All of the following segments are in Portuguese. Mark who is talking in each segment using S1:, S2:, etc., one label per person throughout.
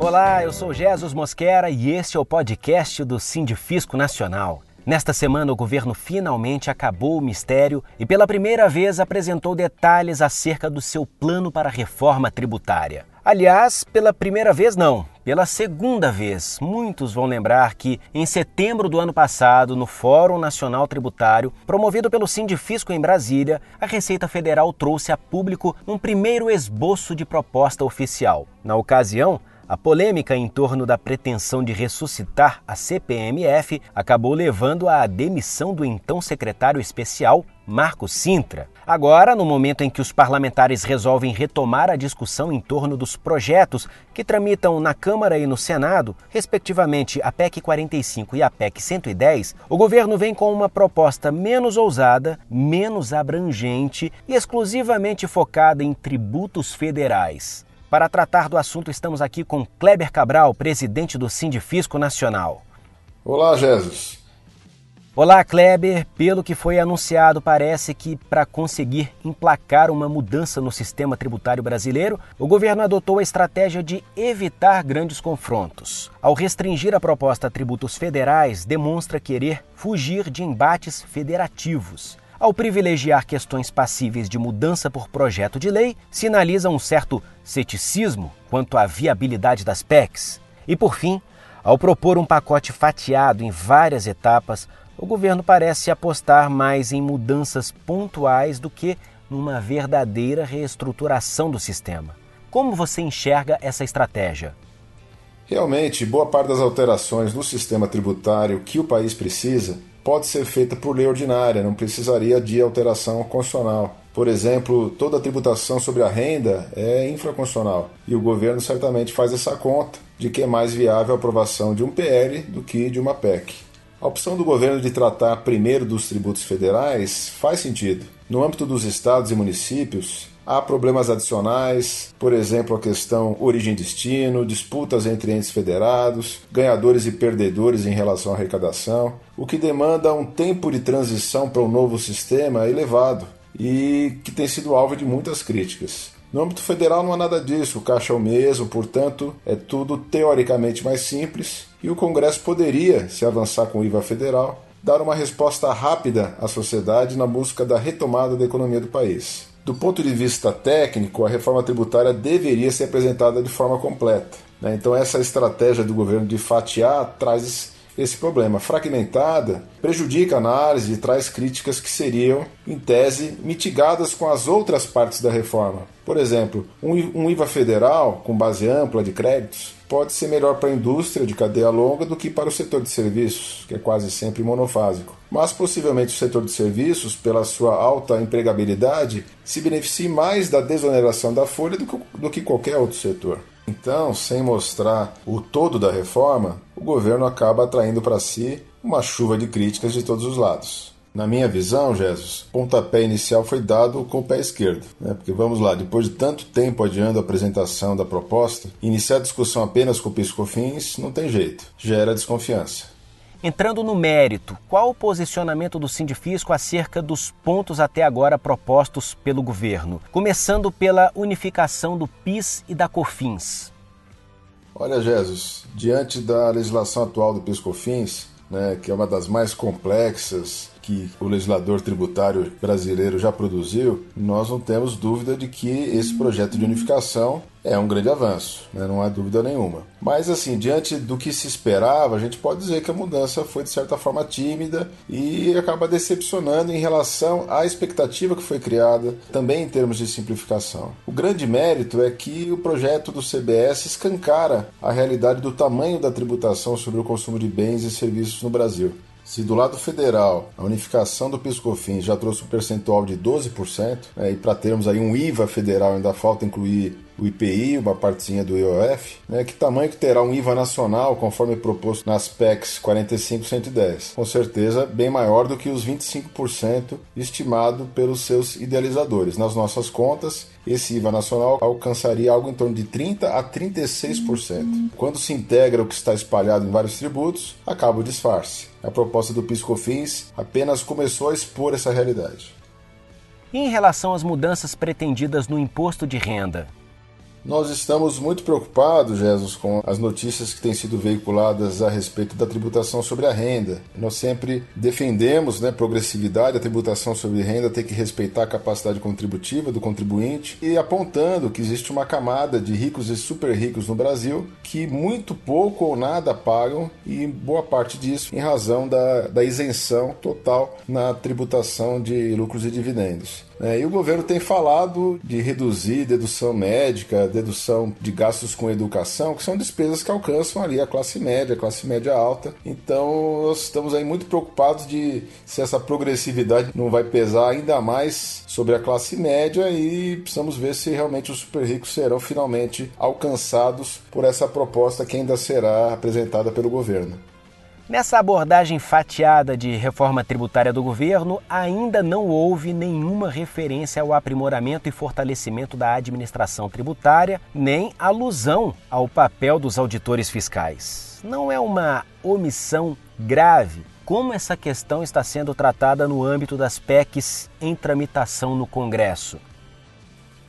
S1: Olá, eu sou Jesus Mosquera e este é o podcast do Sindifisco Nacional. Nesta semana, o governo finalmente acabou o mistério e, pela primeira vez, apresentou detalhes acerca do seu plano para a reforma tributária. Aliás, pela primeira vez, não, pela segunda vez. Muitos vão lembrar que, em setembro do ano passado, no Fórum Nacional Tributário, promovido pelo Sindifisco em Brasília, a Receita Federal trouxe a público um primeiro esboço de proposta oficial. Na ocasião, a polêmica em torno da pretensão de ressuscitar a CPMF acabou levando à demissão do então secretário especial, Marco Sintra. Agora, no momento em que os parlamentares resolvem retomar a discussão em torno dos projetos que tramitam na Câmara e no Senado, respectivamente a PEC 45 e a PEC 110, o governo vem com uma proposta menos ousada, menos abrangente e exclusivamente focada em tributos federais. Para tratar do assunto, estamos aqui com Kleber Cabral, presidente do Sindifisco Nacional.
S2: Olá, Jesus.
S1: Olá, Kleber. Pelo que foi anunciado, parece que para conseguir emplacar uma mudança no sistema tributário brasileiro, o governo adotou a estratégia de evitar grandes confrontos. Ao restringir a proposta a tributos federais, demonstra querer fugir de embates federativos. Ao privilegiar questões passíveis de mudança por projeto de lei, sinaliza um certo ceticismo quanto à viabilidade das PECs. E, por fim, ao propor um pacote fatiado em várias etapas, o governo parece apostar mais em mudanças pontuais do que numa verdadeira reestruturação do sistema. Como você enxerga essa estratégia?
S2: Realmente, boa parte das alterações no sistema tributário que o país precisa pode ser feita por lei ordinária, não precisaria de alteração constitucional. Por exemplo, toda a tributação sobre a renda é infraconstitucional e o governo certamente faz essa conta de que é mais viável a aprovação de um PL do que de uma PEC. A opção do governo de tratar primeiro dos tributos federais faz sentido. No âmbito dos estados e municípios, Há problemas adicionais, por exemplo, a questão origem-destino, disputas entre entes federados, ganhadores e perdedores em relação à arrecadação, o que demanda um tempo de transição para um novo sistema elevado e que tem sido alvo de muitas críticas. No âmbito federal não há nada disso, o caixa é o mesmo, portanto, é tudo teoricamente mais simples e o Congresso poderia, se avançar com o IVA federal, dar uma resposta rápida à sociedade na busca da retomada da economia do país. Do ponto de vista técnico, a reforma tributária deveria ser apresentada de forma completa. Né? Então, essa estratégia do governo de fatiar traz esse problema. Fragmentada prejudica a análise e traz críticas que seriam, em tese, mitigadas com as outras partes da reforma. Por exemplo, um IVA federal com base ampla de créditos pode ser melhor para a indústria de cadeia longa do que para o setor de serviços, que é quase sempre monofásico. Mas possivelmente o setor de serviços, pela sua alta empregabilidade, se beneficie mais da desoneração da folha do que, do que qualquer outro setor. Então, sem mostrar o todo da reforma, o governo acaba atraindo para si uma chuva de críticas de todos os lados. Na minha visão, Jesus, o pontapé inicial foi dado com o pé esquerdo. Né? Porque vamos lá, depois de tanto tempo adiando a apresentação da proposta, iniciar a discussão apenas com o piscofins não tem jeito, gera desconfiança.
S1: Entrando no mérito, qual o posicionamento do Sindifisco acerca dos pontos até agora propostos pelo governo? Começando pela unificação do PIS e da COFINS.
S2: Olha, Jesus, diante da legislação atual do PIS-COFINS, né, que é uma das mais complexas que o legislador tributário brasileiro já produziu, nós não temos dúvida de que esse projeto de unificação é um grande avanço, né? não há dúvida nenhuma. Mas, assim, diante do que se esperava, a gente pode dizer que a mudança foi de certa forma tímida e acaba decepcionando em relação à expectativa que foi criada, também em termos de simplificação. O grande mérito é que o projeto do CBS escancara a realidade do tamanho da tributação sobre o consumo de bens e serviços no Brasil. Se do lado federal a unificação do PiscoFins já trouxe um percentual de 12%, né, e para termos aí um IVA federal ainda falta incluir o IPI, uma partezinha do IOF, né, que tamanho que terá um IVA nacional, conforme proposto nas PECs 45 e 110? Com certeza bem maior do que os 25% estimado pelos seus idealizadores. Nas nossas contas, esse IVA nacional alcançaria algo em torno de 30 a 36%. Quando se integra o que está espalhado em vários tributos, acaba o disfarce. A proposta do PiscoFins apenas começou a expor essa realidade.
S1: E em relação às mudanças pretendidas no imposto de renda,
S2: Nós estamos muito preocupados, Jesus, com as notícias que têm sido veiculadas a respeito da tributação sobre a renda. Nós sempre defendemos né, progressividade, a tributação sobre renda tem que respeitar a capacidade contributiva do contribuinte e apontando que existe uma camada de ricos e super ricos no Brasil que muito pouco ou nada pagam e boa parte disso em razão da, da isenção total na tributação de lucros e dividendos. É, e o governo tem falado de reduzir dedução médica, dedução de gastos com educação, que são despesas que alcançam ali a classe média, a classe média alta. Então nós estamos aí muito preocupados de se essa progressividade não vai pesar ainda mais sobre a classe média e precisamos ver se realmente os super ricos serão finalmente alcançados por essa proposta que ainda será apresentada pelo governo.
S1: Nessa abordagem fatiada de reforma tributária do governo, ainda não houve nenhuma referência ao aprimoramento e fortalecimento da administração tributária, nem alusão ao papel dos auditores fiscais. Não é uma omissão grave como essa questão está sendo tratada no âmbito das PECs em tramitação no Congresso.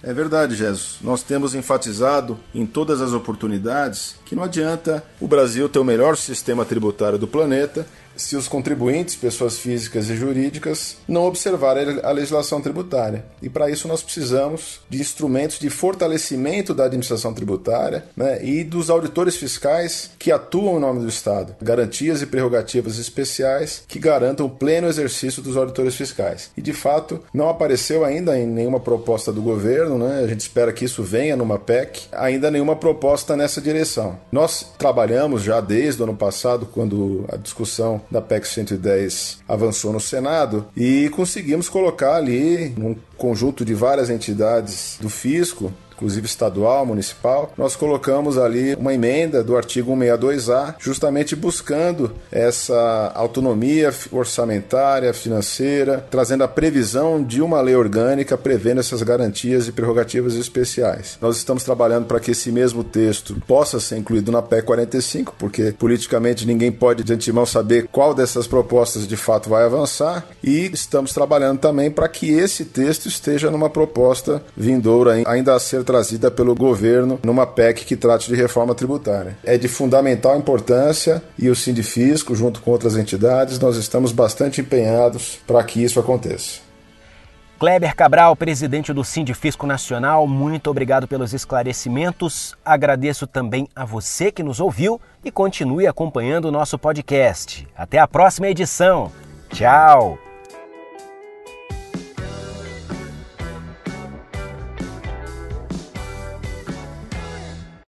S2: É verdade, Jesus. Nós temos enfatizado em todas as oportunidades que não adianta o Brasil ter o melhor sistema tributário do planeta se os contribuintes, pessoas físicas e jurídicas, não observarem a legislação tributária. E para isso nós precisamos de instrumentos de fortalecimento da administração tributária né, e dos auditores fiscais que atuam em nome do Estado. Garantias e prerrogativas especiais que garantam o pleno exercício dos auditores fiscais. E de fato, não apareceu ainda em nenhuma proposta do governo, né, a gente espera que isso venha numa PEC, ainda nenhuma proposta nessa direção. Nós trabalhamos já desde o ano passado, quando a discussão da PEC 110 avançou no Senado e conseguimos colocar ali um conjunto de várias entidades do fisco inclusive estadual, municipal, nós colocamos ali uma emenda do artigo 162A, justamente buscando essa autonomia orçamentária, financeira, trazendo a previsão de uma lei orgânica prevendo essas garantias e prerrogativas especiais. Nós estamos trabalhando para que esse mesmo texto possa ser incluído na PEC 45, porque politicamente ninguém pode de antemão saber qual dessas propostas de fato vai avançar, e estamos trabalhando também para que esse texto esteja numa proposta vindoura ainda a ser trazida pelo governo numa PEC que trate de reforma tributária. É de fundamental importância e o Sindifisco, junto com outras entidades, nós estamos bastante empenhados para que isso aconteça.
S1: Kleber Cabral, presidente do Sindifisco Nacional, muito obrigado pelos esclarecimentos. Agradeço também a você que nos ouviu e continue acompanhando o nosso podcast. Até a próxima edição. Tchau!